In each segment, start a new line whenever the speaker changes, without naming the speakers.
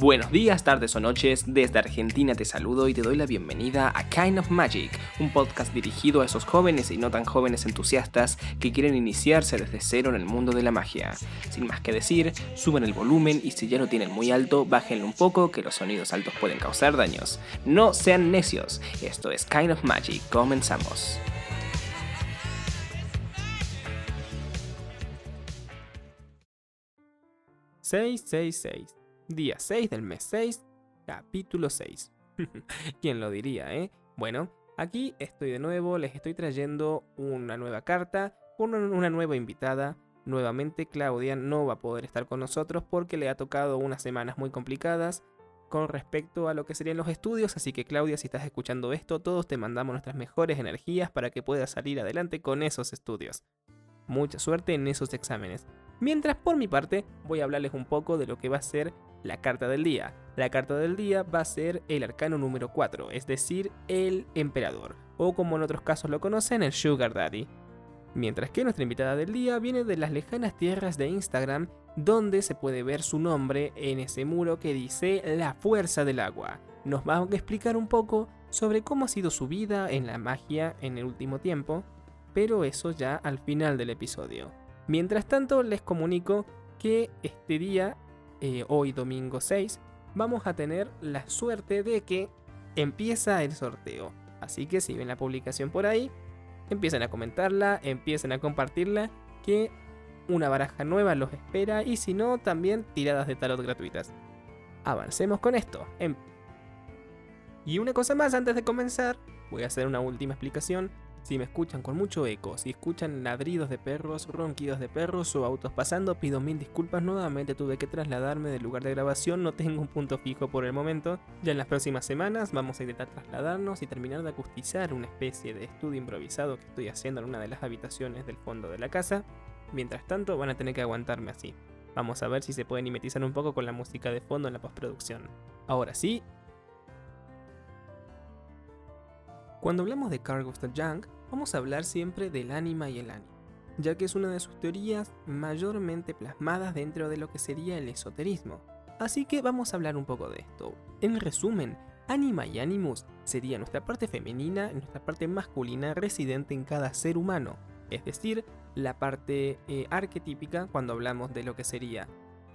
Buenos días, tardes o noches, desde Argentina te saludo y te doy la bienvenida a Kind of Magic, un podcast dirigido a esos jóvenes y no tan jóvenes entusiastas que quieren iniciarse desde cero en el mundo de la magia. Sin más que decir, suben el volumen y si ya lo tienen muy alto, bájenlo un poco que los sonidos altos pueden causar daños. No sean necios, esto es Kind of Magic, comenzamos. ...666... Día 6 del mes 6, capítulo 6. ¿Quién lo diría, eh? Bueno, aquí estoy de nuevo, les estoy trayendo una nueva carta con una nueva invitada. Nuevamente Claudia no va a poder estar con nosotros porque le ha tocado unas semanas muy complicadas con respecto a lo que serían los estudios, así que Claudia, si estás escuchando esto, todos te mandamos nuestras mejores energías para que puedas salir adelante con esos estudios. Mucha suerte en esos exámenes. Mientras por mi parte voy a hablarles un poco de lo que va a ser la carta del día. La carta del día va a ser el arcano número 4, es decir, el emperador, o como en otros casos lo conocen, el sugar daddy. Mientras que nuestra invitada del día viene de las lejanas tierras de Instagram, donde se puede ver su nombre en ese muro que dice La Fuerza del Agua. Nos va a explicar un poco sobre cómo ha sido su vida en la magia en el último tiempo, pero eso ya al final del episodio. Mientras tanto, les comunico que este día eh, hoy domingo 6, vamos a tener la suerte de que empieza el sorteo. Así que si ven la publicación por ahí, empiecen a comentarla, empiecen a compartirla, que una baraja nueva los espera y si no, también tiradas de tarot gratuitas. Avancemos con esto. Em- y una cosa más antes de comenzar, voy a hacer una última explicación si me escuchan con mucho eco, si escuchan ladridos de perros, ronquidos de perros o autos pasando, pido mil disculpas. Nuevamente tuve que trasladarme del lugar de grabación, no tengo un punto fijo por el momento. Ya en las próximas semanas vamos a intentar trasladarnos y terminar de acustizar una especie de estudio improvisado que estoy haciendo en una de las habitaciones del fondo de la casa. Mientras tanto, van a tener que aguantarme así. Vamos a ver si se pueden mimetizar un poco con la música de fondo en la postproducción. Ahora sí, Cuando hablamos de Carl Gustav Jung, vamos a hablar siempre del ánima y el ánimo, ya que es una de sus teorías mayormente plasmadas dentro de lo que sería el esoterismo. Así que vamos a hablar un poco de esto. En resumen, ánima y animus sería nuestra parte femenina y nuestra parte masculina residente en cada ser humano, es decir, la parte eh, arquetípica cuando hablamos de lo que sería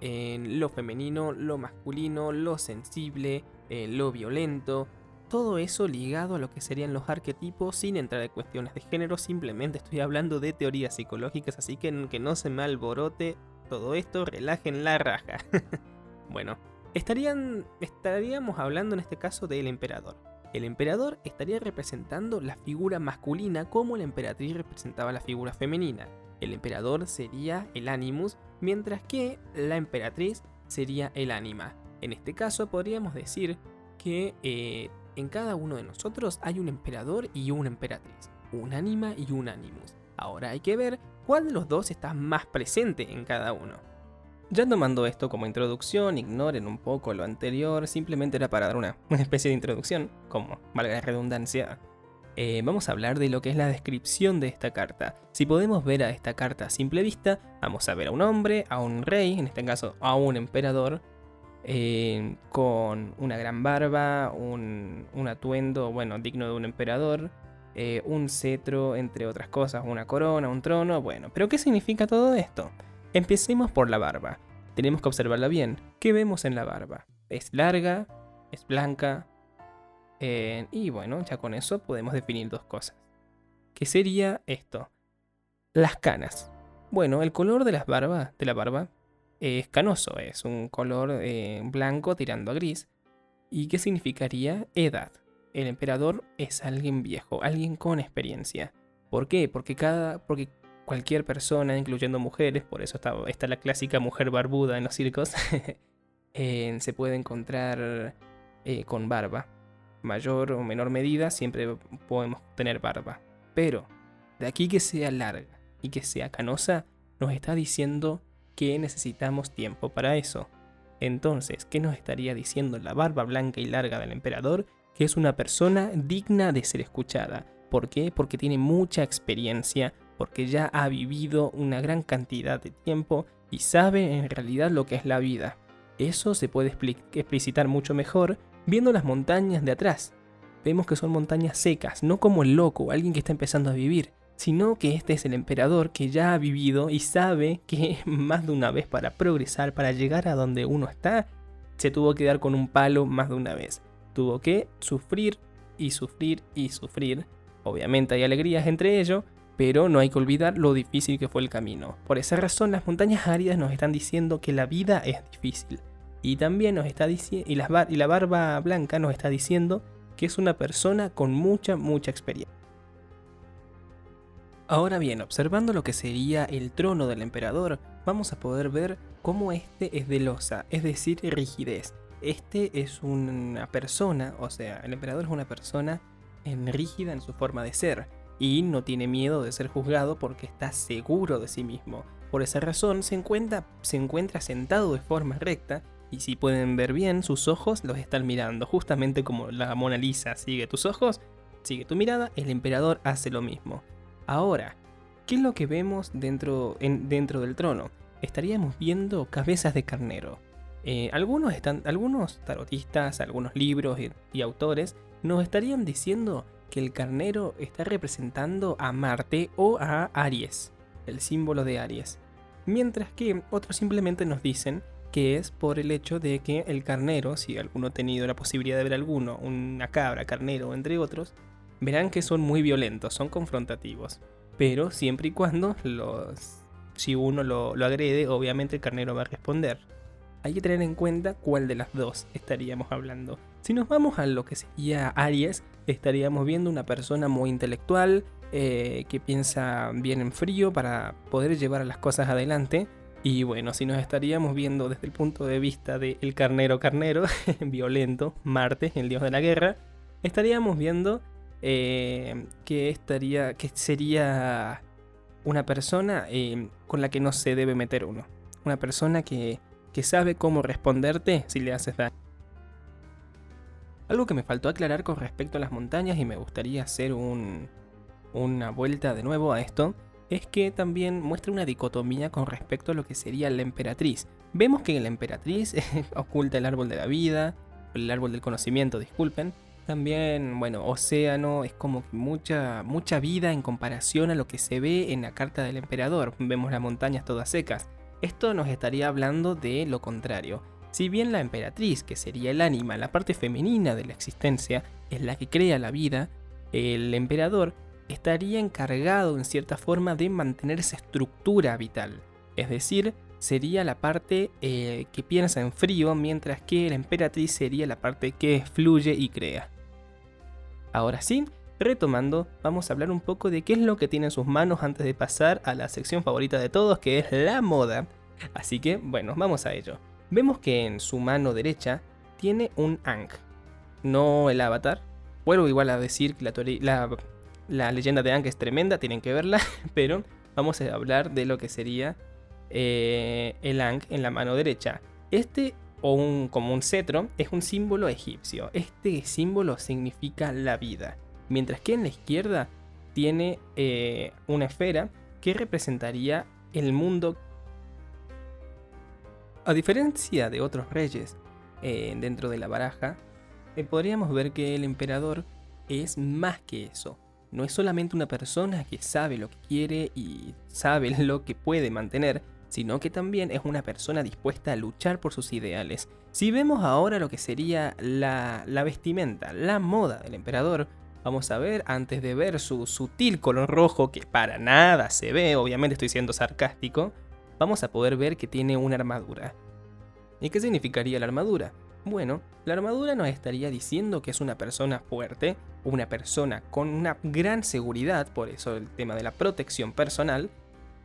en lo femenino, lo masculino, lo sensible, eh, lo violento, todo eso ligado a lo que serían los arquetipos sin entrar en cuestiones de género, simplemente estoy hablando de teorías psicológicas, así que que no se me alborote todo esto, relajen la raja. bueno, estarían, estaríamos hablando en este caso del emperador. El emperador estaría representando la figura masculina como la emperatriz representaba la figura femenina. El emperador sería el animus, mientras que la emperatriz sería el ánima. En este caso podríamos decir que eh, en cada uno de nosotros hay un emperador y una emperatriz, un ánima y un animus. Ahora hay que ver cuál de los dos está más presente en cada uno. Ya tomando esto como introducción, ignoren un poco lo anterior, simplemente era para dar una, especie de introducción, como valga la redundancia. Eh, vamos a hablar de lo que es la descripción de esta carta. Si podemos ver a esta carta a simple vista, vamos a ver a un hombre, a un rey, en este caso a un emperador, eh, con una gran barba, un, atuendo, bueno, digno de un emperador, eh, un cetro, entre otras cosas, una corona, un trono, bueno, pero ¿qué significa todo esto? Empecemos por la barba. Tenemos que observarla bien. ¿Qué vemos en la barba? Es larga, es blanca, eh, y bueno, ya con eso podemos definir dos cosas. ¿Qué sería esto? Las canas. Bueno, el color de las barbas, de la barba, es canoso, es un color eh, blanco tirando a gris. ¿Y qué significaría edad? El emperador es alguien viejo, alguien con experiencia. ¿Por qué? Porque cada. Porque cualquier persona, incluyendo mujeres, por eso está, está la clásica mujer barbuda en los circos, eh, se puede encontrar eh, con barba. Mayor o menor medida, siempre podemos tener barba. Pero, de aquí que sea larga y que sea canosa, nos está diciendo que necesitamos tiempo para eso. Entonces, ¿qué nos estaría diciendo la barba blanca y larga del emperador? Que es una persona digna de ser escuchada. ¿Por qué? Porque tiene mucha experiencia, porque ya ha vivido una gran cantidad de tiempo y sabe en realidad lo que es la vida. Eso se puede explicitar mucho mejor viendo las montañas de atrás. Vemos que son montañas secas, no como el loco, alguien que está empezando a vivir, sino que este es el emperador que ya ha vivido y sabe que más de una vez para progresar, para llegar a donde uno está, se tuvo que dar con un palo más de una vez. Tuvo que sufrir y sufrir y sufrir. Obviamente hay alegrías entre ellos, pero no hay que olvidar lo difícil que fue el camino. Por esa razón las montañas áridas nos están diciendo que la vida es difícil. Y también nos está diciendo, y, y la barba blanca nos está diciendo que es una persona con mucha, mucha experiencia. Ahora bien, observando lo que sería el trono del emperador, vamos a poder ver cómo este es de losa, es decir, rigidez. Este es una persona, o sea, el emperador es una persona en rígida en su forma de ser y no tiene miedo de ser juzgado porque está seguro de sí mismo. Por esa razón se encuentra, se encuentra sentado de forma recta y si pueden ver bien, sus ojos los están mirando, justamente como la Mona Lisa sigue tus ojos, sigue tu mirada, el emperador hace lo mismo. Ahora, ¿qué es lo que vemos dentro, dentro del trono? Estaríamos viendo cabezas de carnero. Eh, algunos, están, algunos tarotistas, algunos libros y autores nos estarían diciendo que el carnero está representando a Marte o a Aries, el símbolo de Aries. Mientras que otros simplemente nos dicen que es por el hecho de que el carnero, si alguno ha tenido la posibilidad de ver alguno, una cabra, carnero, entre otros, verán que son muy violentos, son confrontativos. Pero siempre y cuando los, si uno lo, lo agrede, obviamente el carnero va a responder. Hay que tener en cuenta cuál de las dos estaríamos hablando. Si nos vamos a lo que sería Aries, estaríamos viendo una persona muy intelectual, eh, que piensa bien en frío para poder llevar las cosas adelante. Y bueno, si nos estaríamos viendo desde el punto de vista del carnero carnero, violento, Marte, el dios de la guerra, estaríamos viendo eh, que, estaría, que sería una persona eh, con la que no se debe meter uno. Una persona que, que sabe cómo responderte si le haces daño. Algo que me faltó aclarar con respecto a las montañas y me gustaría hacer una vuelta de nuevo a esto, es que también muestra una dicotomía con respecto a lo que sería la emperatriz. Vemos que la emperatriz oculta el árbol de la vida, el árbol del conocimiento, disculpen. También, bueno, océano es como mucha, mucha vida en comparación a lo que se ve en la carta del emperador. Vemos las montañas todas secas. Esto nos estaría hablando de lo contrario. Si bien la emperatriz, que sería el ánima, la parte femenina de la existencia, es la que crea la vida, el emperador estaría encargado en cierta forma de mantener esa estructura vital. Es decir, sería la parte eh, que piensa en frío, mientras que la emperatriz sería la parte que fluye y crea. Ahora sí, retomando, vamos a hablar un poco de qué es lo que tiene en sus manos antes de pasar a la sección favorita de todos, que es la moda. Así que, bueno, vamos a ello. Vemos que en su mano derecha tiene un Ankh, no el avatar. Vuelvo igual a decir que la, leyenda de Ankh es tremenda, tienen que verla, pero vamos a hablar de lo que sería eh, el Ankh en la mano derecha. Este, o un, como un cetro, es un símbolo egipcio. Este símbolo significa la vida. Mientras que en la izquierda tiene eh, una esfera que representaría el mundo a diferencia de otros reyes eh, dentro de la baraja, eh, podríamos ver que el emperador es más que eso. No es solamente una persona que sabe lo que quiere y sabe lo que puede mantener, sino que también es una persona dispuesta a luchar por sus ideales. Si vemos ahora lo que sería la, vestimenta, la moda del emperador, vamos a ver, antes de ver su sutil color rojo, que para nada se ve, obviamente estoy siendo sarcástico, vamos a poder ver que tiene una armadura. ¿Y qué significaría la armadura? Bueno, la armadura nos estaría diciendo que es una persona fuerte, una persona con una gran seguridad, por eso el tema de la protección personal,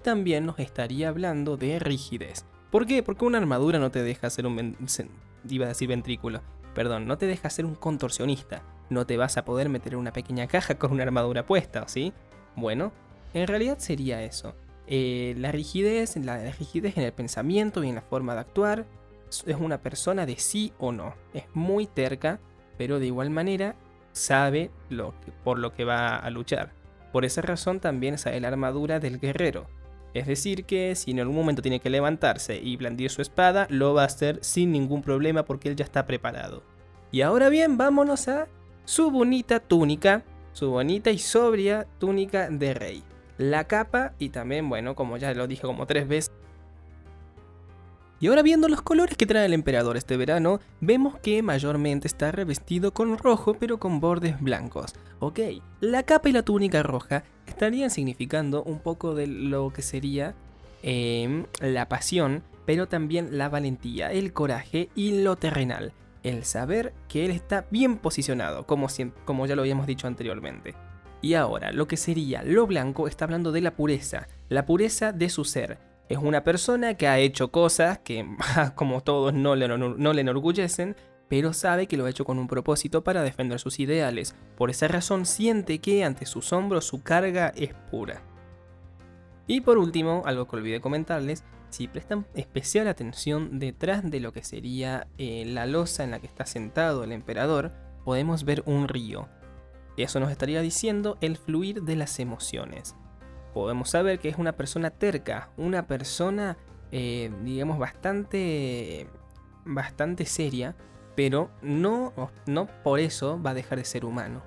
también nos estaría hablando de rigidez. ¿Por qué? Porque una armadura no te deja ser un... iba a decir ventrículo. Perdón, no te deja ser un contorsionista. No te vas a poder meter en una pequeña caja con una armadura puesta, ¿sí? Bueno, en realidad sería eso. Eh, la rigidez, la, rigidez en el pensamiento y en la forma de actuar es una persona de sí o no. Es muy terca, pero de igual manera sabe lo por lo que va a luchar. Por esa razón también sale la armadura del guerrero. Es decir, que si en algún momento tiene que levantarse y blandir su espada, lo va a hacer sin ningún problema porque él ya está preparado. Y ahora bien, vámonos a su bonita túnica, su bonita y sobria túnica de rey. La capa y también, bueno, como ya lo dije como tres veces, y ahora viendo los colores que trae el emperador este verano, vemos que mayormente está revestido con rojo pero con bordes blancos. Ok, la capa y la túnica roja estarían significando un poco de lo que sería em, la pasión, pero también la valentía, el coraje y lo terrenal. El saber que él está bien posicionado, como, como ya lo habíamos dicho anteriormente. Y ahora, lo que sería lo blanco está hablando de la pureza, la pureza de su ser, es una persona que ha hecho cosas que, como todos, no le, no le enorgullecen, pero sabe que lo ha hecho con un propósito para defender sus ideales. Por esa razón siente que ante sus hombros su carga es pura. Y por último, algo que olvidé comentarles, si prestan especial atención detrás de lo que sería eh, la losa en la que está sentado el emperador, podemos ver un río. Eso nos estaría diciendo el fluir de las emociones podemos saber que es una persona terca, una persona, eh, digamos, bastante, bastante seria, pero no, no por eso va a dejar de ser humano.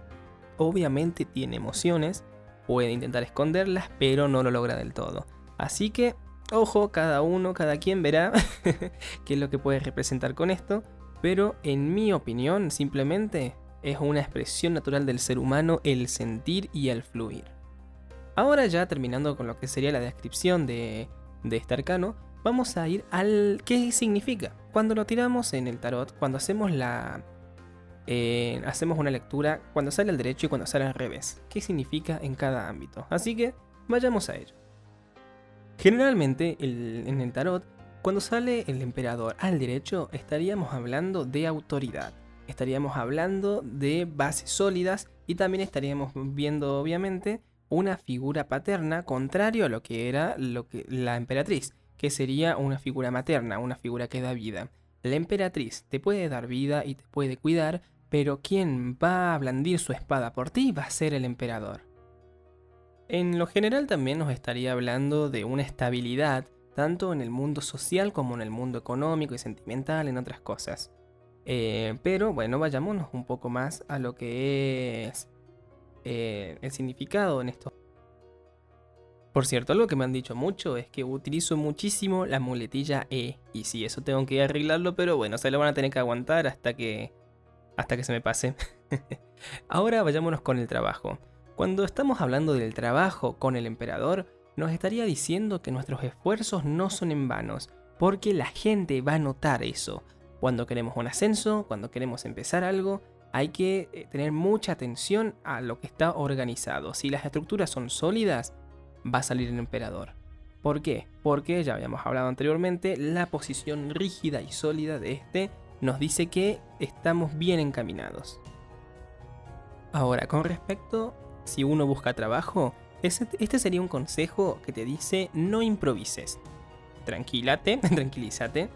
Obviamente tiene emociones, puede intentar esconderlas, pero no lo logra del todo. Así que, ojo, cada uno, cada quien verá qué es lo que puede representar con esto, pero en mi opinión, simplemente es una expresión natural del ser humano el sentir y el fluir. Ahora ya terminando con lo que sería la descripción de, este arcano, vamos a ir al qué significa. Cuando lo tiramos en el tarot, cuando hacemos la... Eh, hacemos una lectura cuando sale al derecho y cuando sale al revés. ¿Qué significa en cada ámbito? Así que vayamos a ello. Generalmente en el tarot, cuando sale el emperador al derecho, estaríamos hablando de autoridad. Estaríamos hablando de bases sólidas y también estaríamos viendo obviamente una figura paterna contrario a lo que era lo que, la emperatriz, que sería una figura materna, una figura que da vida. La emperatriz te puede dar vida y te puede cuidar, pero quien va a blandir su espada por ti va a ser el emperador. En lo general también nos estaría hablando de una estabilidad, tanto en el mundo social como en el mundo económico y sentimental, en otras cosas. Eh, pero bueno, vayámonos un poco más a lo que es eh, el significado en esto. Por cierto, algo que me han dicho mucho es que utilizo muchísimo la muletilla E. Y sí, eso tengo que arreglarlo, pero bueno, se lo van a tener que aguantar hasta que. hasta que se me pase. Ahora vayámonos con el trabajo. Cuando estamos hablando del trabajo con el emperador, nos estaría diciendo que nuestros esfuerzos no son en vanos, porque la gente va a notar eso. Cuando queremos un ascenso, cuando queremos empezar algo, hay que eh, tener mucha atención a lo que está organizado. Si las estructuras son sólidas, va a salir el emperador. ¿Por qué? Porque ya habíamos hablado anteriormente, la posición rígida y sólida de este nos dice que estamos bien encaminados. Ahora, con respecto si uno busca trabajo, este sería un consejo que te dice no improvises. Tranquilate, tranquilízate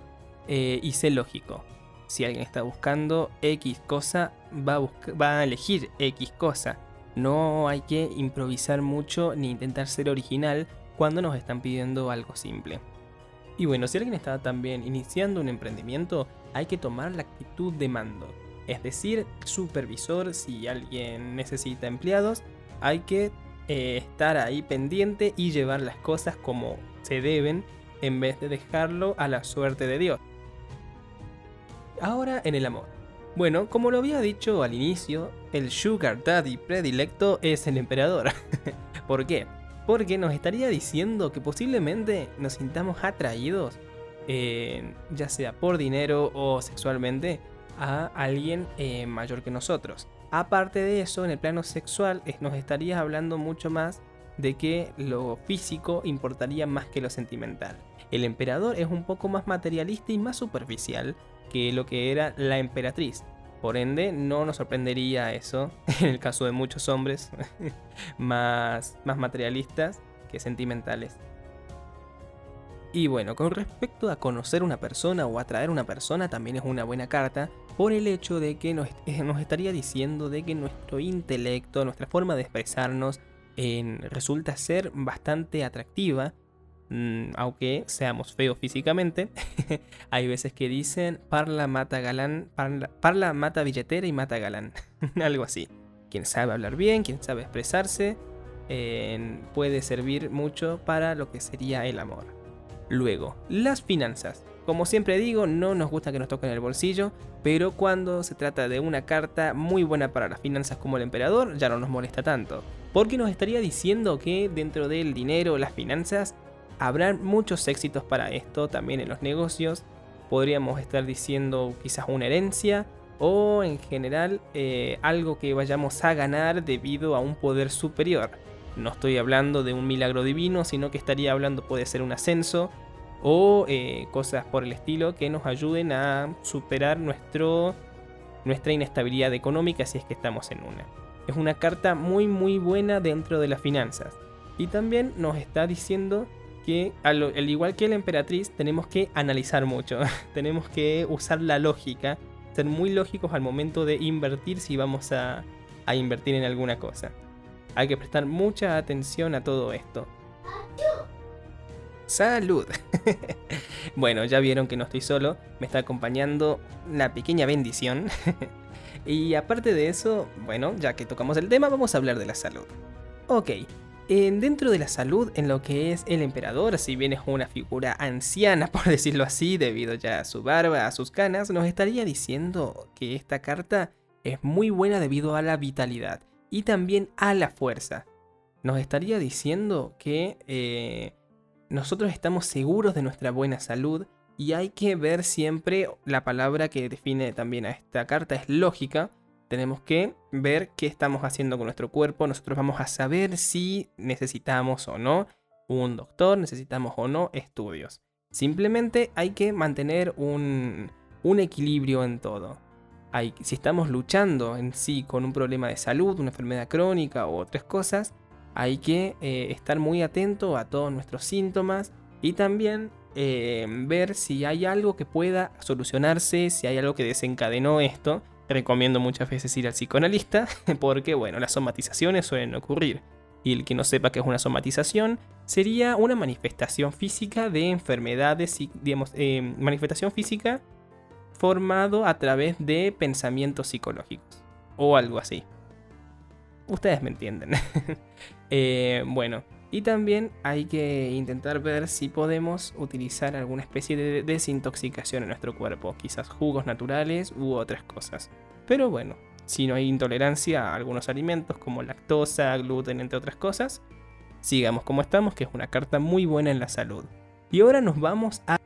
eh, y sé lógico si alguien está buscando X cosa, va a, elegir X cosa. No hay que improvisar mucho ni intentar ser original cuando nos están pidiendo algo simple. Y bueno, si alguien está también iniciando un emprendimiento, hay que tomar la actitud de mando. Es decir, supervisor, si alguien necesita empleados, hay que eh, estar ahí pendiente y llevar las cosas como se deben en vez de dejarlo a la suerte de Dios. Ahora en el amor. Bueno, como lo había dicho al inicio, el Sugar Daddy predilecto es el emperador. ¿Por qué? Porque nos estaría diciendo que posiblemente nos sintamos atraídos, ya sea por dinero o sexualmente, a alguien eh, mayor que nosotros. Aparte de eso, en el plano sexual nos estaría hablando mucho más de que lo físico importaría más que lo sentimental. El emperador es un poco más materialista y más superficial, que lo que era la emperatriz. Por ende, no nos sorprendería eso en el caso de muchos hombres más, más materialistas que sentimentales. Y bueno, con respecto a conocer una persona o atraer una persona, también es una buena carta por el hecho de que nos, eh, estaría diciendo de que nuestro intelecto, nuestra forma de expresarnos, resulta ser bastante atractiva aunque seamos feos físicamente, hay veces que dicen parla mata galán, parla, mata billetera y mata galán, algo así. Quien sabe hablar bien, quien sabe expresarse, puede servir mucho para lo que sería el amor. Luego, las finanzas. Como siempre digo, no nos gusta que nos toquen el bolsillo, pero cuando se trata de una carta muy buena para las finanzas como el emperador, ya no nos molesta tanto. Porque nos estaría diciendo que dentro del dinero, las finanzas, habrán muchos éxitos para esto también en los negocios. Podríamos estar diciendo quizás una herencia o en general eh, algo que vayamos a ganar debido a un poder superior. No estoy hablando de un milagro divino, sino que estaría hablando puede ser un ascenso o eh, cosas por el estilo que nos ayuden a superar nuestro, nuestra inestabilidad económica si es que estamos en una. Es una carta muy muy buena dentro de las finanzas. Y también nos está diciendo que, al, igual que la emperatriz, tenemos que analizar mucho. tenemos que usar la lógica, ser muy lógicos al momento de invertir si vamos a, a invertir en alguna cosa. Hay que prestar mucha atención a todo esto. Salud. bueno, ya vieron que no estoy solo, me está acompañando una pequeña bendición. y aparte de eso, bueno, ya que tocamos el tema, vamos a hablar de la salud. Ok, dentro de la salud, en lo que es el emperador, si bien es una figura anciana, por decirlo así, debido ya a su barba, a sus canas, nos estaría diciendo que esta carta es muy buena debido a la vitalidad y también a la fuerza. Nos estaría diciendo que eh, nosotros estamos seguros de nuestra buena salud y hay que ver siempre la palabra que define también a esta carta es lógica. Tenemos que ver qué estamos haciendo con nuestro cuerpo. Nosotros vamos a saber si necesitamos o no un doctor, necesitamos o no estudios. Simplemente hay que mantener un, equilibrio en todo. Hay, si estamos luchando en sí con un problema de salud, una enfermedad crónica o otras cosas, hay que eh, estar muy atento a todos nuestros síntomas y también eh, ver si hay algo que pueda solucionarse, si hay algo que desencadenó esto. Recomiendo muchas veces ir al psicoanalista porque, bueno, las somatizaciones suelen ocurrir. Y el que no sepa qué es una somatización sería una manifestación física de enfermedades, digamos, eh, manifestación física formado a través de pensamientos psicológicos o algo así. Ustedes me entienden. Eh, bueno, y también hay que intentar ver si podemos utilizar alguna especie de desintoxicación en nuestro cuerpo, quizás jugos naturales u otras cosas. Pero bueno, si no hay intolerancia a algunos alimentos como lactosa, gluten, entre otras cosas, sigamos como estamos, que es una carta muy buena en la salud. Y ahora nos vamos a...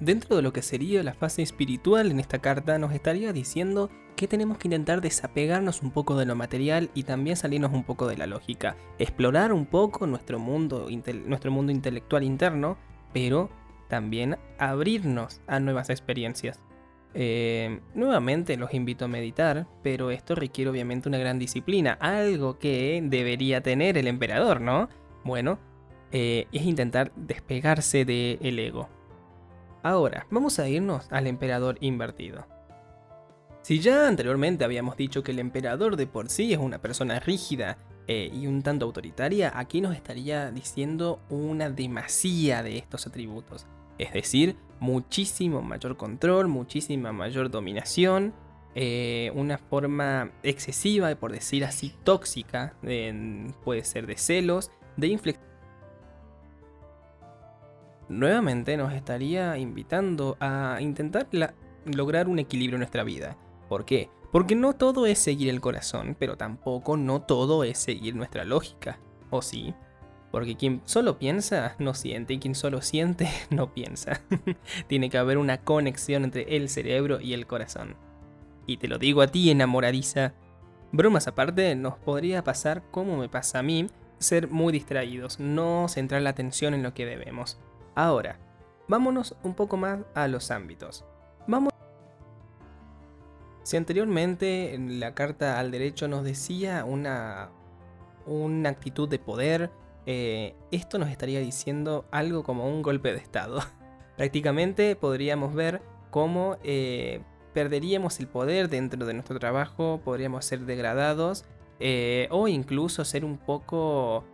Dentro de lo que sería la fase espiritual en esta carta nos estaría diciendo que tenemos que intentar desapegarnos un poco de lo material y también salirnos un poco de la lógica, explorar un poco nuestro mundo, nuestro mundo intelectual interno, pero también abrirnos a nuevas experiencias. Eh, nuevamente los invito a meditar, pero esto requiere obviamente una gran disciplina, algo que debería tener el emperador, ¿no? Bueno, eh, es intentar despegarse del ego. Ahora, vamos a irnos al emperador invertido. Si ya anteriormente habíamos dicho que el emperador de por sí es una persona rígida eh, y un tanto autoritaria, aquí nos estaría diciendo una demasía de estos atributos. Es decir, muchísimo mayor control, muchísima mayor dominación, eh, una forma excesiva, por decir así, tóxica, puede ser de celos, de inflexión. Nuevamente nos estaría invitando a intentar lograr un equilibrio en nuestra vida. ¿Por qué? Porque no todo es seguir el corazón, pero tampoco no todo es seguir nuestra lógica. ¿O sí? Porque quien solo piensa no siente y quien solo siente no piensa. Tiene que haber una conexión entre el cerebro y el corazón. Y te lo digo a ti, enamoradiza. Bromas aparte, nos podría pasar como me pasa a mí, ser muy distraídos, no centrar la atención en lo que debemos. Ahora, vámonos un poco más a los ámbitos. Vamos si anteriormente en la carta al derecho nos decía una, una actitud de poder, eh, esto nos estaría diciendo algo como un golpe de estado. Prácticamente podríamos ver cómo eh, perderíamos el poder dentro de nuestro trabajo, podríamos ser degradados eh, o incluso ser un poco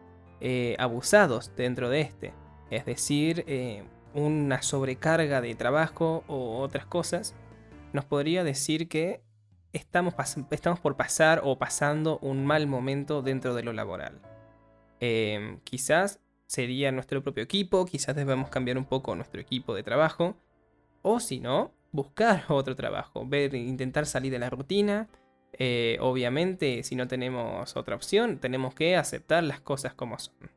abusados dentro de este. Es decir, eh, una sobrecarga de trabajo o otras cosas, nos podría decir que estamos, estamos por pasar o pasando un mal momento dentro de lo laboral. Em, quizás sería nuestro propio equipo, quizás debemos cambiar un poco nuestro equipo de trabajo, o si no, buscar otro trabajo, ver, intentar salir de la rutina. Eh, obviamente, si no tenemos otra opción, tenemos que aceptar las cosas como son.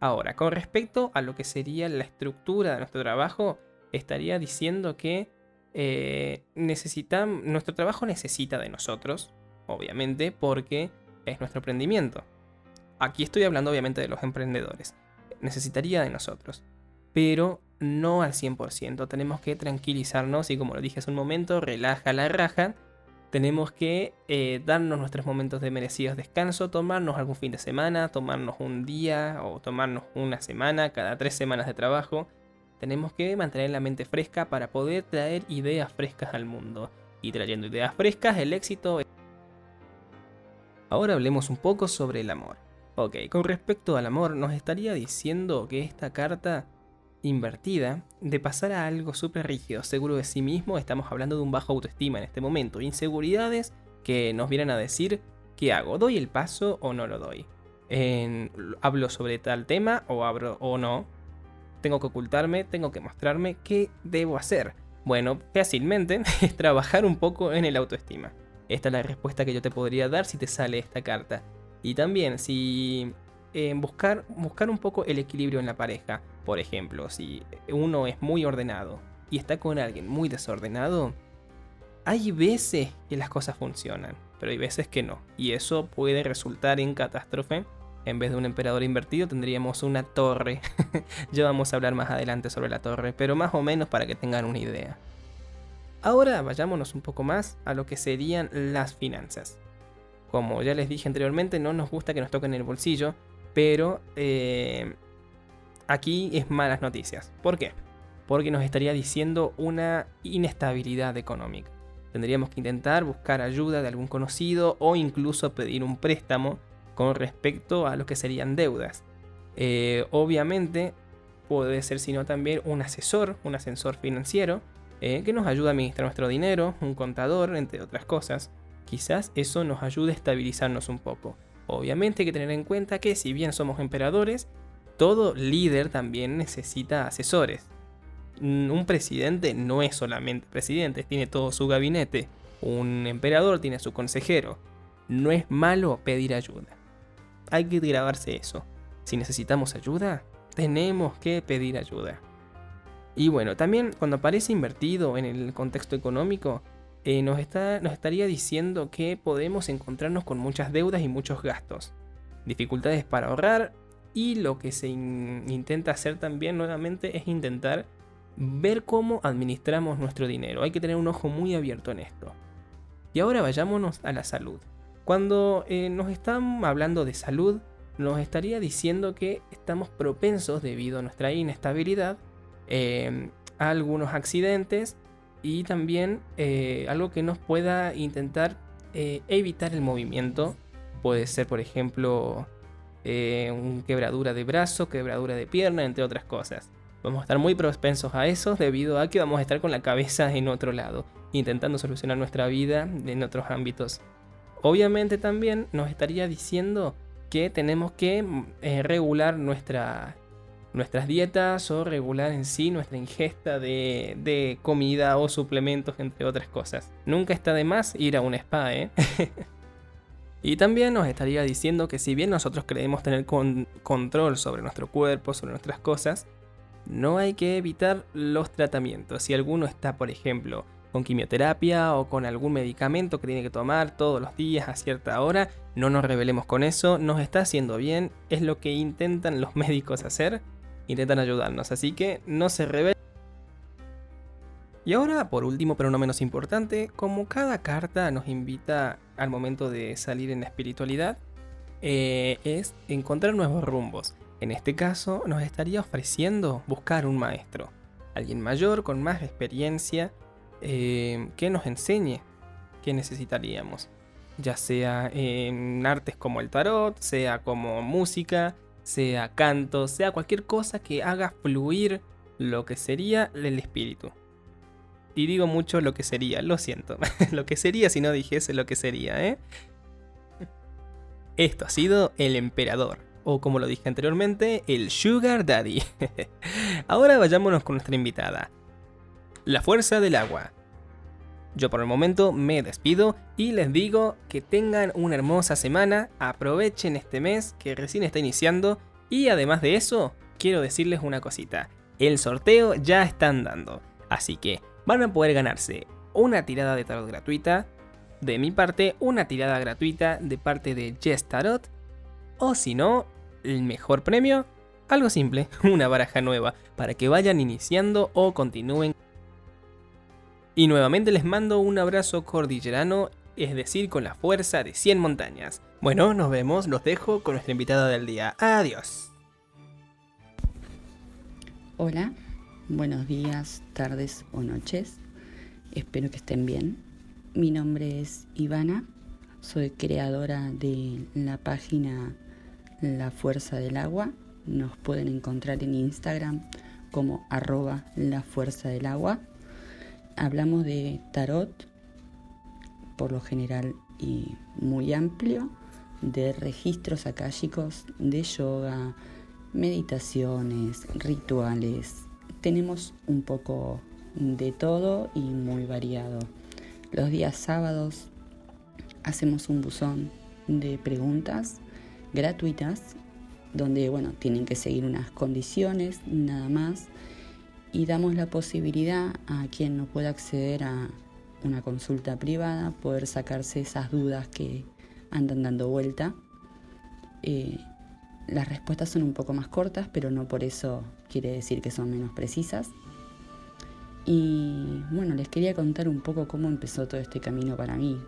Ahora, con respecto a lo que sería la estructura de nuestro trabajo, estaría diciendo que eh, nuestro trabajo necesita de nosotros, obviamente, porque es nuestro emprendimiento. Aquí estoy hablando obviamente de los emprendedores. Necesitaría de nosotros, pero no al 100%. Tenemos que tranquilizarnos y como lo dije hace un momento, relaja la raja tenemos que eh, darnos nuestros momentos de merecidos descanso, tomarnos algún fin de semana, tomarnos un día o tomarnos una semana, cada tres semanas de trabajo. Tenemos que mantener la mente fresca para poder traer ideas frescas al mundo. Y trayendo ideas frescas, el éxito... Ahora hablemos un poco sobre el amor. Ok, con respecto al amor, nos estaría diciendo que esta carta invertida de pasar a algo súper rígido, seguro de sí mismo, estamos hablando de un bajo autoestima en este momento, inseguridades que nos vienen a decir, ¿qué hago? ¿Doy el paso o no lo doy? ¿Hablo sobre tal tema o abro o no? ¿Tengo que ocultarme? ¿Tengo que mostrarme? ¿Qué debo hacer? Bueno, fácilmente es trabajar un poco en el autoestima. Esta es la respuesta que yo te podría dar si te sale esta carta. Y también si buscar, buscar un poco el equilibrio en la pareja. Por ejemplo, si uno es muy ordenado y está con alguien muy desordenado, hay veces que las cosas funcionan, pero hay veces que no. Y eso puede resultar en catástrofe. En vez de un emperador invertido tendríamos una torre. ya vamos a hablar más adelante sobre la torre, pero más o menos para que tengan una idea. Ahora vayámonos un poco más a lo que serían las finanzas. Como ya les dije anteriormente, no nos gusta que nos toquen el bolsillo, pero eh, aquí es malas noticias. ¿Por qué? Porque nos estaría diciendo una inestabilidad económica. Tendríamos que intentar buscar ayuda de algún conocido o incluso pedir un préstamo con respecto a lo que serían deudas. Eh, obviamente puede ser sino también un asesor, un asesor financiero, eh, que nos ayude a administrar nuestro dinero, un contador, entre otras cosas. Quizás eso nos ayude a estabilizarnos un poco. Obviamente hay que tener en cuenta que si bien somos emperadores, todo líder también necesita asesores. Un presidente no es solamente presidente, tiene todo su gabinete. Un emperador tiene su consejero. No es malo pedir ayuda. Hay que grabarse eso. Si necesitamos ayuda, tenemos que pedir ayuda. Y bueno, también cuando aparece invertido en el contexto económico, eh, nos, está, nos estaría diciendo que podemos encontrarnos con muchas deudas y muchos gastos, dificultades para ahorrar y lo que se intenta hacer también nuevamente es intentar ver cómo administramos nuestro dinero. Hay que tener un ojo muy abierto en esto. Y ahora vayámonos a la salud. Cuando eh, nos están hablando de salud, nos estaría diciendo que estamos propensos debido a nuestra inestabilidad eh, a algunos accidentes y también eh, algo que nos pueda intentar eh, evitar el movimiento. Puede ser, por ejemplo, eh, quebradura de brazo, quebradura de pierna, entre otras cosas. Vamos a estar muy propensos a eso debido a que vamos a estar con la cabeza en otro lado, intentando solucionar nuestra vida en otros ámbitos. Obviamente también nos estaría diciendo que tenemos que regular nuestra nuestras dietas o regular en sí nuestra ingesta de, comida o suplementos, entre otras cosas. Nunca está de más ir a un spa, ¿eh? y también nos estaría diciendo que si bien nosotros creemos tener control sobre nuestro cuerpo, sobre nuestras cosas, no hay que evitar los tratamientos. Si alguno está, por ejemplo, con quimioterapia o con algún medicamento que tiene que tomar todos los días a cierta hora, no nos rebelemos con eso, nos está haciendo bien, es lo que intentan los médicos hacer intentan ayudarnos, así que no se revelen. Y ahora, por último, pero no menos importante, como cada carta nos invita al momento de salir en la espiritualidad, eh, es encontrar nuevos rumbos. En este caso, nos estaría ofreciendo buscar un maestro, alguien mayor con más experiencia eh, que nos enseñe qué necesitaríamos, ya sea en artes como el tarot, sea como música, sea canto, sea cualquier cosa que haga fluir lo que sería el espíritu. Y digo mucho lo que sería, lo siento. lo que sería si no dijese lo que sería, ¿eh? Esto ha sido el emperador, o como lo dije anteriormente, el Sugar Daddy. Ahora vayámonos con nuestra invitada. La fuerza del agua. Yo por el momento me despido y les digo que tengan una hermosa semana, aprovechen este mes que recién está iniciando y además de eso, quiero decirles una cosita. El sorteo ya está andando, así que van a poder ganarse una tirada de tarot gratuita, de mi parte una tirada gratuita de parte de Jess Tarot, o si no, el mejor premio, algo simple, una baraja nueva, para que vayan iniciando o continúen y nuevamente les mando un abrazo cordillerano, es decir, con la fuerza de 100 montañas. Bueno, nos vemos, los dejo con nuestra invitada del día. Adiós.
Hola, buenos días, tardes o noches. Espero que estén bien. Mi nombre es Ivana, soy creadora de la página La Fuerza del Agua. Nos pueden encontrar en Instagram como arroba la del agua hablamos de tarot, por lo general y muy amplio, de registros akáshicos, de yoga, meditaciones, rituales. Tenemos un poco de todo y muy variado. Los días sábados hacemos un buzón de preguntas gratuitas donde bueno, tienen que seguir unas condiciones nada más y damos la posibilidad a quien no pueda acceder a una consulta privada poder sacarse esas dudas que andan dando vuelta. Eh, las respuestas son un poco más cortas, pero no por eso quiere decir que son menos precisas. Y bueno, les quería contar un poco cómo empezó todo este camino para mí.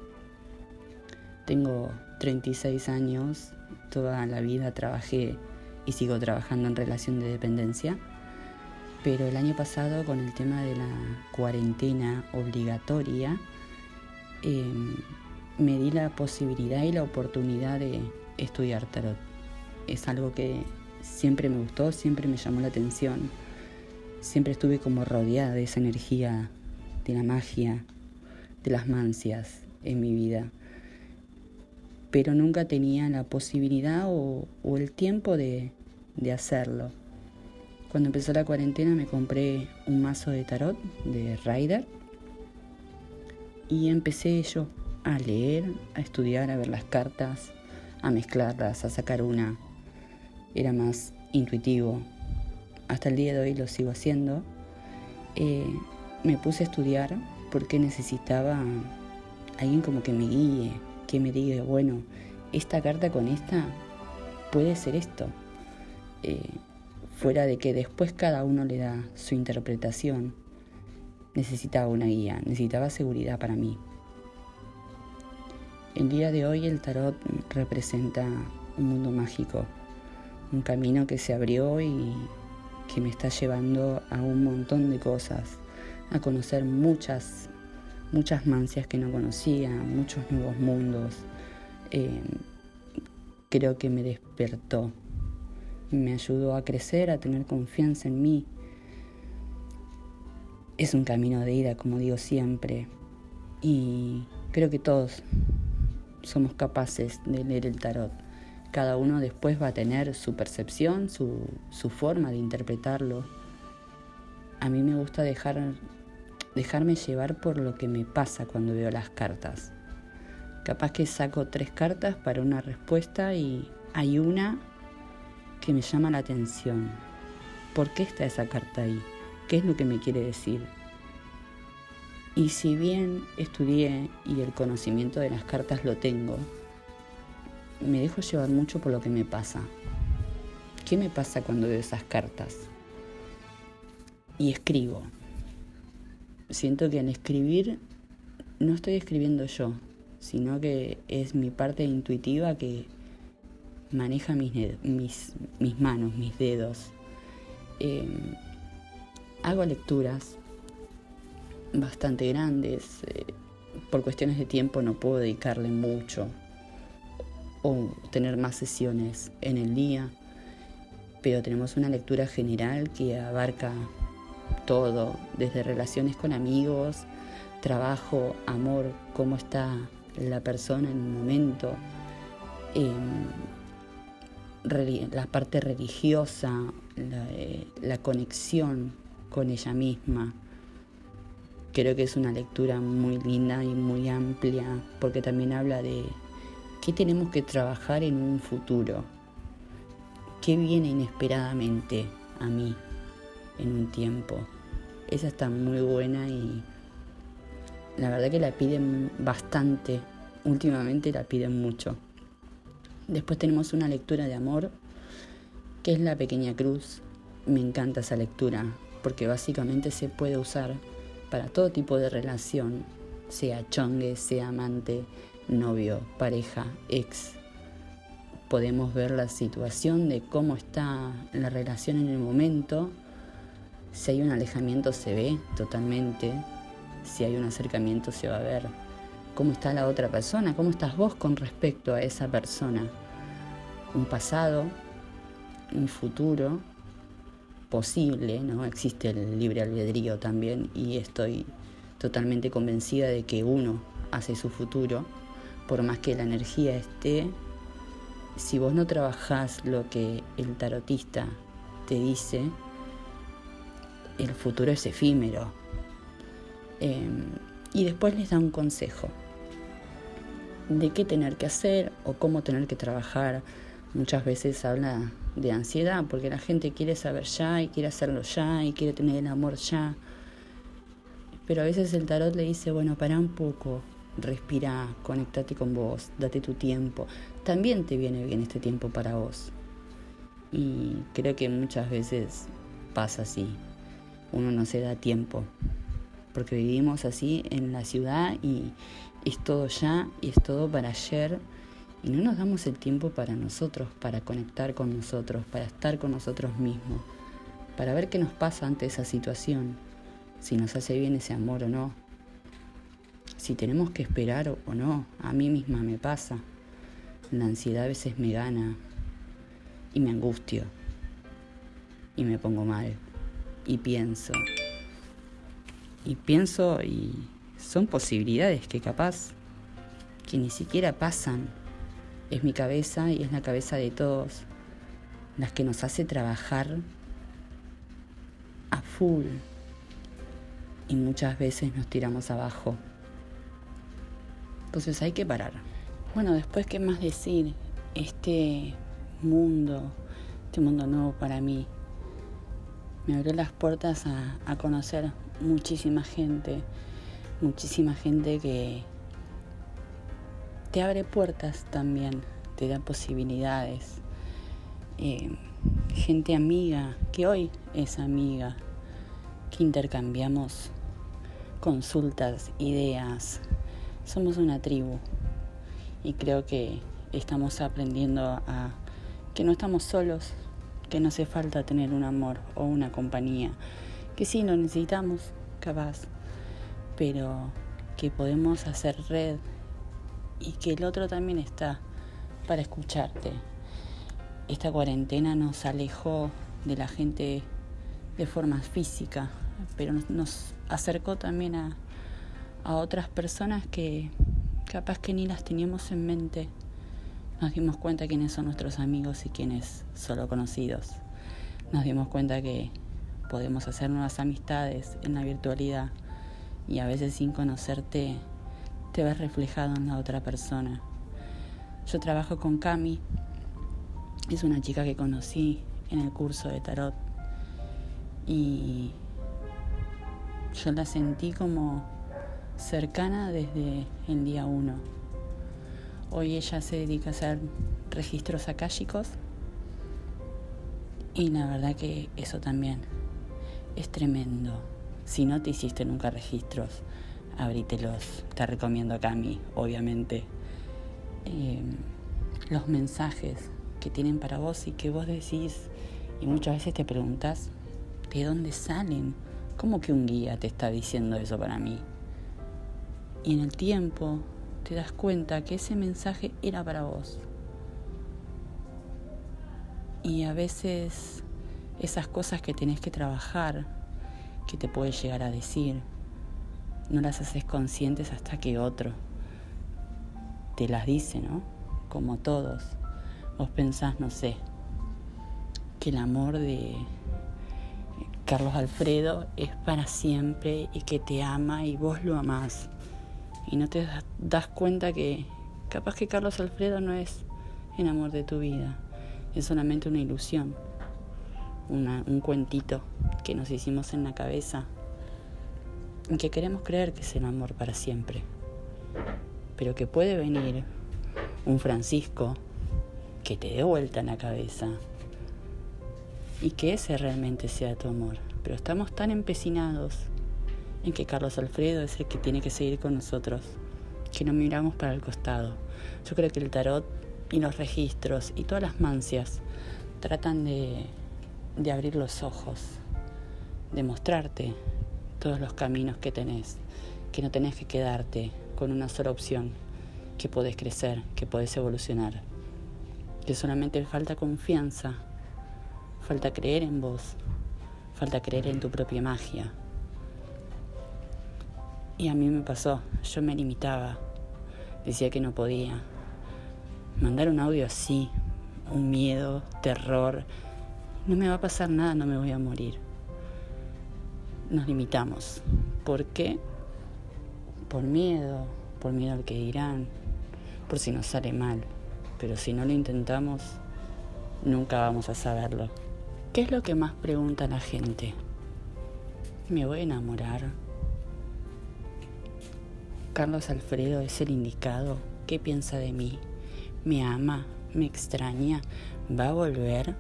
Tengo 36 años, toda la vida trabajé y sigo trabajando en relación de dependencia pero el año pasado con el tema de la cuarentena obligatoria, em, me di la posibilidad y la oportunidad de estudiar tarot. Es algo que siempre me gustó, siempre me llamó la atención, siempre estuve como rodeada de esa energía, de la magia, de las mancias en mi vida, pero nunca tenía la posibilidad o, el tiempo de hacerlo. Cuando empezó la cuarentena me compré un mazo de tarot de Rider y empecé yo a leer, a estudiar, a ver las cartas, a mezclarlas, a sacar una. Era más intuitivo. Hasta el día de hoy lo sigo haciendo. Eh, me puse a estudiar porque necesitaba alguien como que me guíe, que me diga, bueno, esta carta con esta puede ser esto. Eh, fuera de que después cada uno le da su interpretación, necesitaba una guía, necesitaba seguridad para mí. El día de hoy el tarot representa un mundo mágico, un camino que se abrió y que me está llevando a un montón de cosas, a conocer muchas, muchas mancias que no conocía, muchos nuevos mundos. Eh, creo que me despertó me ayudó a crecer, a tener confianza en mí. Es un camino de ida, como digo siempre, y creo que todos somos capaces de leer el tarot. Cada uno después va a tener su percepción, su, su forma de interpretarlo. A mí me gusta dejar, dejarme llevar por lo que me pasa cuando veo las cartas. Capaz que saco tres cartas para una respuesta y hay una que me llama la atención. ¿Por qué está esa carta ahí? ¿Qué es lo que me quiere decir? Y si bien estudié y el conocimiento de las cartas lo tengo, me dejo llevar mucho por lo que me pasa. ¿Qué me pasa cuando veo esas cartas? Y escribo. Siento que al escribir no estoy escribiendo yo, sino que es mi parte intuitiva que maneja mis, mis, manos, mis dedos. Em, hago lecturas bastante grandes. Eh, por cuestiones de tiempo no puedo dedicarle mucho o tener más sesiones en el día. pero tenemos una lectura general que abarca todo, desde relaciones con amigos, trabajo, amor, cómo está la persona en un momento, em, la parte religiosa, eh, la, conexión con ella misma. Creo que es una lectura muy linda y muy amplia porque también habla de qué tenemos que trabajar en un futuro, qué viene inesperadamente a mí en un tiempo. Esa está muy buena y la verdad que la piden bastante, últimamente la piden mucho. Después tenemos una lectura de amor, que es la pequeña cruz. Me encanta esa lectura, porque básicamente se puede usar para todo tipo de relación, sea chongue, sea amante, novio, pareja, ex. Podemos ver la situación de cómo está la relación en el momento. Si hay un alejamiento se ve totalmente. Si hay un acercamiento se va a ver cómo está la otra persona, cómo estás vos con respecto a esa persona. Un pasado, un futuro posible, ¿no? Existe el libre albedrío también y estoy totalmente convencida de que uno hace su futuro, por más que la energía esté, si vos no trabajás lo que el tarotista te dice, el futuro es efímero. Em, y después les da un consejo de qué tener que hacer o cómo tener que trabajar. Muchas veces habla de ansiedad porque la gente quiere saber ya y quiere hacerlo ya y quiere tener el amor ya. Pero a veces el tarot le dice, bueno, para un poco, respira, conectate con vos, date tu tiempo. También te viene bien este tiempo para vos. Y creo que muchas veces pasa así. Uno no se da tiempo. Porque vivimos así en la ciudad y es todo ya y es todo para ayer. Y no nos damos el tiempo para nosotros, para conectar con nosotros, para estar con nosotros mismos, para ver qué nos pasa ante esa situación si nos hace bien ese amor o no, si tenemos que esperar o no, a mí misma me pasa. La ansiedad a veces me gana y me angustio y me pongo mal y pienso. Y pienso y son posibilidades que capaz que ni siquiera pasan. Es mi cabeza y es la cabeza de todos las que nos hace trabajar a full y muchas veces nos tiramos abajo. Entonces hay que parar. Bueno, después, ¿qué más decir? Este mundo, este mundo nuevo para mí, me abrió las puertas a, conocer muchísima gente, muchísima gente que te abre puertas también, te da posibilidades. Eh, gente amiga, que hoy es amiga, que intercambiamos consultas, ideas. Somos una tribu y creo que estamos aprendiendo a que no estamos solos, que no hace falta tener un amor o una compañía, que sí lo necesitamos, capaz, pero que podemos hacer red y que el otro también está para escucharte. Esta cuarentena nos alejó de la gente de forma física, pero nos, acercó también a, a otras personas que capaz que ni las teníamos en mente. Nos dimos cuenta quiénes son nuestros amigos y quiénes solo conocidos. Nos dimos cuenta que podemos hacer nuevas amistades en la virtualidad y a veces sin conocerte te ves reflejado en la otra persona. Yo trabajo con Cami, es una chica que conocí en el curso de tarot y yo la sentí como cercana desde el día uno. Hoy ella se dedica a hacer registros akáshicos y la verdad que eso también es tremendo. Si no te hiciste nunca registros, abrítelos. Te recomiendo a Cami, obviamente. Em, los mensajes que tienen para vos y que vos decís y muchas veces te preguntas de dónde salen. ¿Cómo que un guía te está diciendo eso para mí? Y en el tiempo te das cuenta que ese mensaje era para vos. Y a veces esas cosas que tenés que trabajar, que te puede llegar a decir, no las haces conscientes hasta que otro te las dice, ¿no? Como todos. Vos pensás, no sé, que el amor de Carlos Alfredo es para siempre y que te ama y vos lo amás. Y no te das cuenta que capaz que Carlos Alfredo no es el amor de tu vida, es solamente una ilusión, un cuentito que nos hicimos en la cabeza y que queremos creer que es el amor para siempre. Pero que puede venir un Francisco que te dé vuelta en la cabeza y que ese realmente sea tu amor. Pero estamos tan empecinados en que Carlos Alfredo es el que tiene que seguir con nosotros, que no miramos para el costado. Yo creo que el tarot y los registros y todas las mancias tratan de, de abrir los ojos, de mostrarte todos los caminos que tenés, que no tenés que quedarte con una sola opción, que podés crecer, que podés evolucionar, que solamente falta confianza, falta creer en vos, falta creer en tu propia magia. Y a mí me pasó, yo me limitaba, decía que no podía. Mandar un audio así, un miedo, terror, no me va a pasar nada, no me voy a morir. Nos limitamos. ¿Por qué? Por miedo, por miedo al que dirán, por si nos sale mal. Pero si no lo intentamos, nunca vamos a saberlo. ¿Qué es lo que más pregunta la gente? ¿Me voy a enamorar? Carlos Alfredo es el indicado. ¿Qué piensa de mí? ¿Me ama? ¿Me extraña? ¿Va a volver?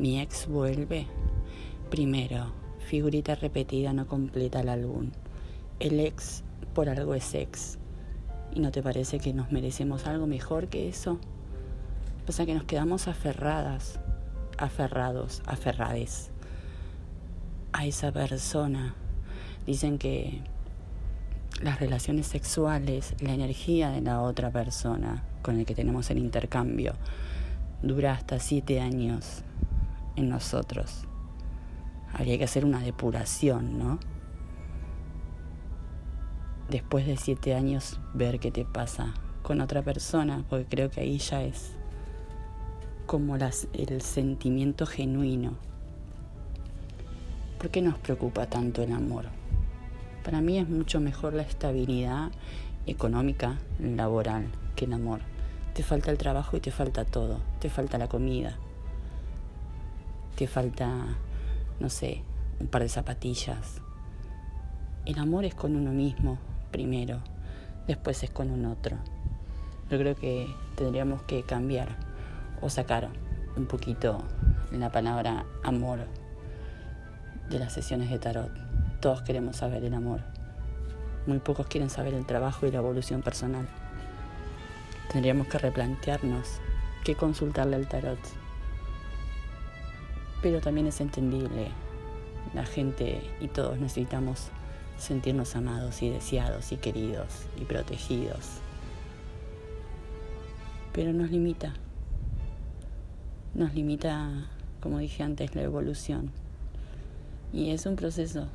¿Mi ex vuelve? Primero, figurita repetida no completa el álbum. El ex por algo es ex. ¿Y no te parece que nos merecemos algo mejor que eso? Pasa que nos quedamos aferradas, aferrados, aferrades a esa persona. Dicen que las relaciones sexuales, la energía de la otra persona con el que tenemos el intercambio, dura hasta siete años en nosotros. Habría que hacer una depuración, ¿no? Después de siete años, ver qué te pasa con otra persona, porque creo que ahí ya es como las, el sentimiento genuino. ¿Por qué nos preocupa tanto el amor? Para mí es mucho mejor la estabilidad económica, laboral, que el amor. Te falta el trabajo y te falta todo. Te falta la comida. Te falta, no sé, un par de zapatillas. El amor es con uno mismo, primero. Después es con un otro. Yo creo que tendríamos que cambiar o sacar un poquito la palabra amor de las sesiones de tarot. Todos queremos saber el amor. Muy pocos quieren saber el trabajo y la evolución personal. Tendríamos que replantearnos qué consultarle al tarot. Pero también es entendible. La gente y todos necesitamos sentirnos amados y deseados y queridos y protegidos. Pero nos limita. Nos limita, como dije antes, la evolución. Y es un proceso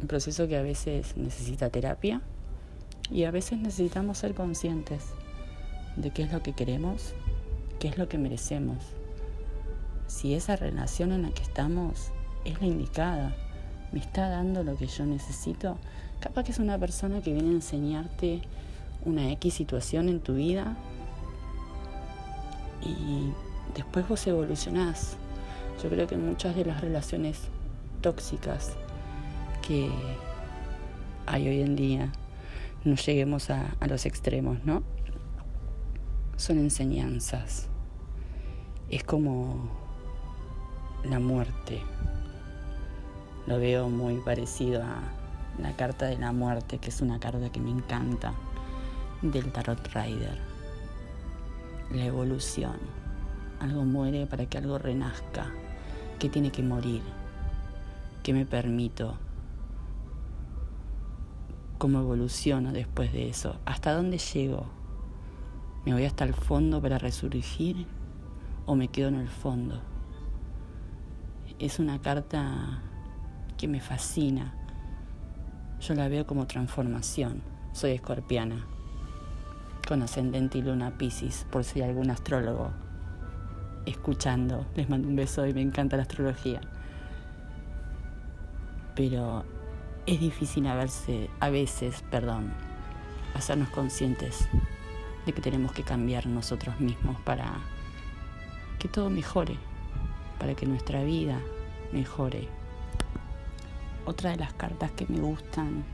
un proceso que a veces necesita terapia y a veces necesitamos ser conscientes de qué es lo que queremos, qué es lo que merecemos. Si esa relación en la que estamos es la indicada, me está dando lo que yo necesito, capaz que es una persona que viene a enseñarte una X situación en tu vida y después vos evolucionás. Yo creo que muchas de las relaciones tóxicas que hay hoy en día, no lleguemos a, a los extremos, ¿no? Son enseñanzas. Es como la muerte. Lo veo muy parecido a la carta de la muerte, que es una carta que me encanta, del Tarot Rider. La evolución. Algo muere para que algo renazca. que tiene que morir? ¿Qué me permito cómo evoluciono después de eso, hasta dónde llego. ¿Me voy hasta el fondo para resurgir o me quedo en el fondo. Es una carta que me fascina. Yo la veo como transformación. Soy escorpiana, con ascendente y luna Pisces, por si hay algún astrólogo escuchando. Les mando un beso y me encanta la astrología. Pero es difícil a, a veces, perdón, hacernos conscientes de que tenemos que cambiar nosotros mismos para que todo mejore, para que nuestra vida mejore. Otra de las cartas que me gustan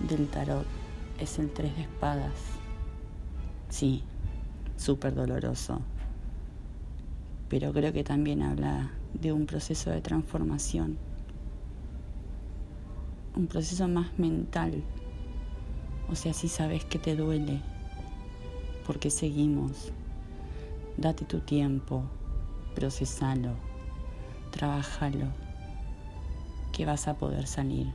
del tarot es el tres de espadas. Sí, súper doloroso, pero creo que también habla de un proceso de transformación, un proceso más mental. O sea, si sabes que te duele, porque seguimos. Date tu tiempo, procesalo, trabajalo, que vas a poder salir.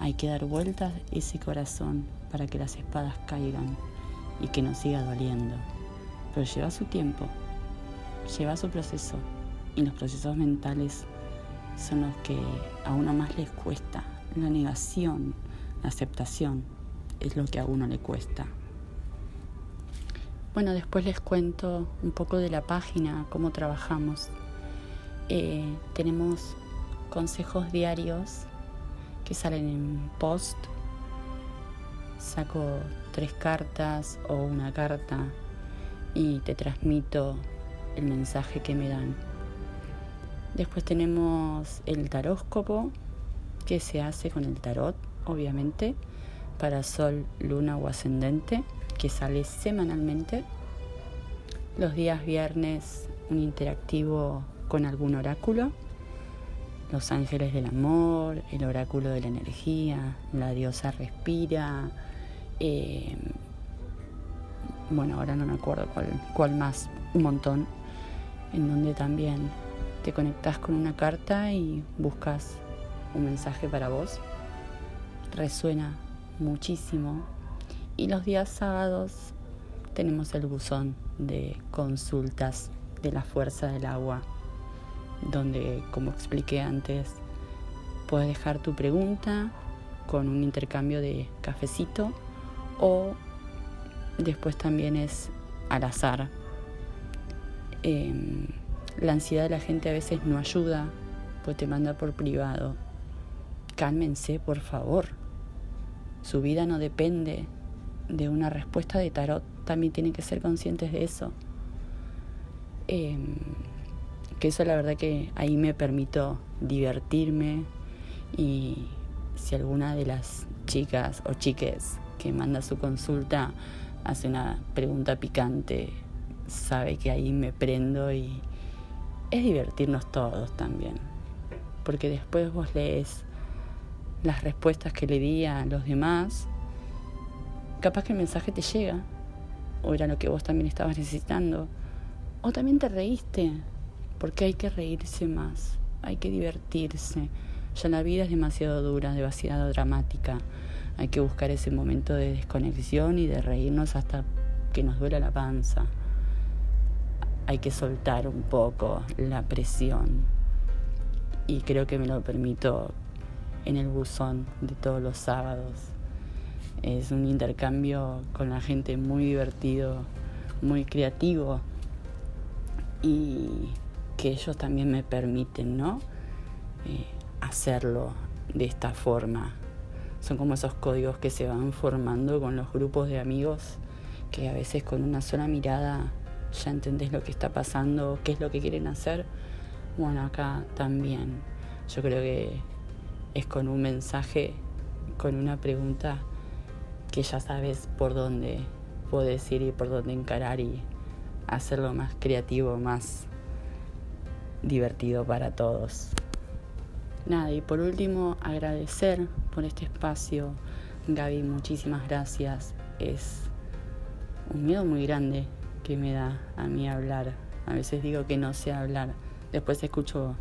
Hay que dar vueltas ese corazón para que las espadas caigan y que no siga doliendo. Pero lleva su tiempo, lleva su proceso y los procesos mentales son los que a uno más les cuesta. La negación, la aceptación es lo que a uno le cuesta. Bueno, después les cuento un poco de la página, cómo trabajamos. Eh, tenemos consejos diarios que salen en post. Saco tres cartas o una carta y te transmito el mensaje que me dan. Después tenemos el taróscopo que se hace con el tarot, obviamente, para sol, luna o ascendente que sale semanalmente. Los días viernes un interactivo con algún oráculo. Los ángeles del amor, el oráculo de la energía, la diosa respira. Eh, bueno, ahora no me acuerdo cuál, cuál más, un montón, en donde también te conectas con una carta y buscas un mensaje para vos. Resuena muchísimo y los días sábados tenemos el buzón de consultas de la fuerza del agua, donde, como expliqué antes, puedes dejar tu pregunta con un intercambio de cafecito o después también es al azar. Em, la ansiedad de la gente a veces no ayuda, pues te manda por privado. Cálmense, por favor. Su vida no depende de una respuesta de tarot, también tienen que ser conscientes de eso. Em, que eso la verdad que ahí me permito divertirme y si alguna de las chicas o chiques que manda su consulta hace una pregunta picante, sabe que ahí me prendo y es divertirnos todos también. Porque después vos lees las respuestas que le di a los demás capaz que el mensaje te llega, o era lo que vos también estabas necesitando, o también te reíste, porque hay que reírse más, hay que divertirse. Ya la vida es demasiado dura, demasiado dramática. Hay que buscar ese momento de desconexión y de reírnos hasta que nos duela la panza. Hay que soltar un poco la presión. Y creo que me lo permito en el buzón de todos los sábados. Es un intercambio con la gente muy divertido, muy creativo y que ellos también me permiten, ¿no? Eh, hacerlo de esta forma. Son como esos códigos que se van formando con los grupos de amigos que a veces con una sola mirada ya entendés lo que está pasando, qué es lo que quieren hacer. Bueno, acá también. Yo creo que es con un mensaje, con una pregunta que ya sabes por dónde puedes ir y por dónde encarar y hacerlo más creativo, más divertido para todos. Nada, y por último agradecer por este espacio. Gaby, muchísimas gracias. Es un miedo muy grande que me da a mí hablar. A veces digo que no sé hablar. Después escucho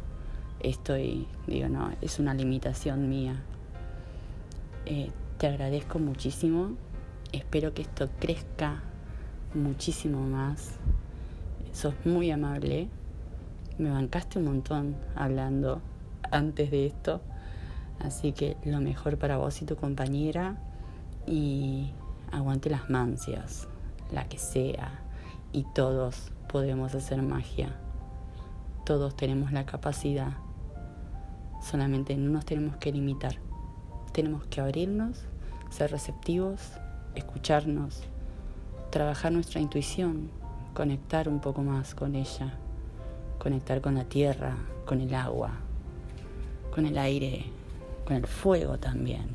esto y digo, no, es una limitación mía. Eh, te agradezco muchísimo. Espero que esto crezca muchísimo más. sos muy amable, me bancaste un montón hablando antes de esto, así que lo mejor para vos y tu compañera y aguante las mancias, la que sea, y todos podemos hacer magia, todos tenemos la capacidad, solamente no nos tenemos que limitar, tenemos que abrirnos, ser receptivos, escucharnos, trabajar nuestra intuición, conectar un poco más con ella, conectar con la tierra, con el agua, con el aire, con el fuego también,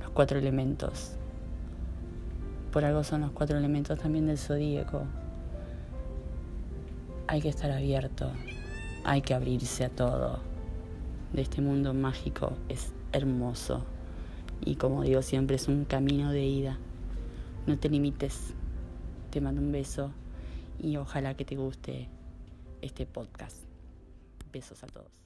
los cuatro elementos. Por algo son los cuatro elementos también del zodíaco. Hay que estar abierto, hay que abrirse a todo. De este mundo mágico es hermoso y como digo siempre es un camino de ida. No te limites. Te mando un beso y ojalá que te guste este podcast. Besos a todos.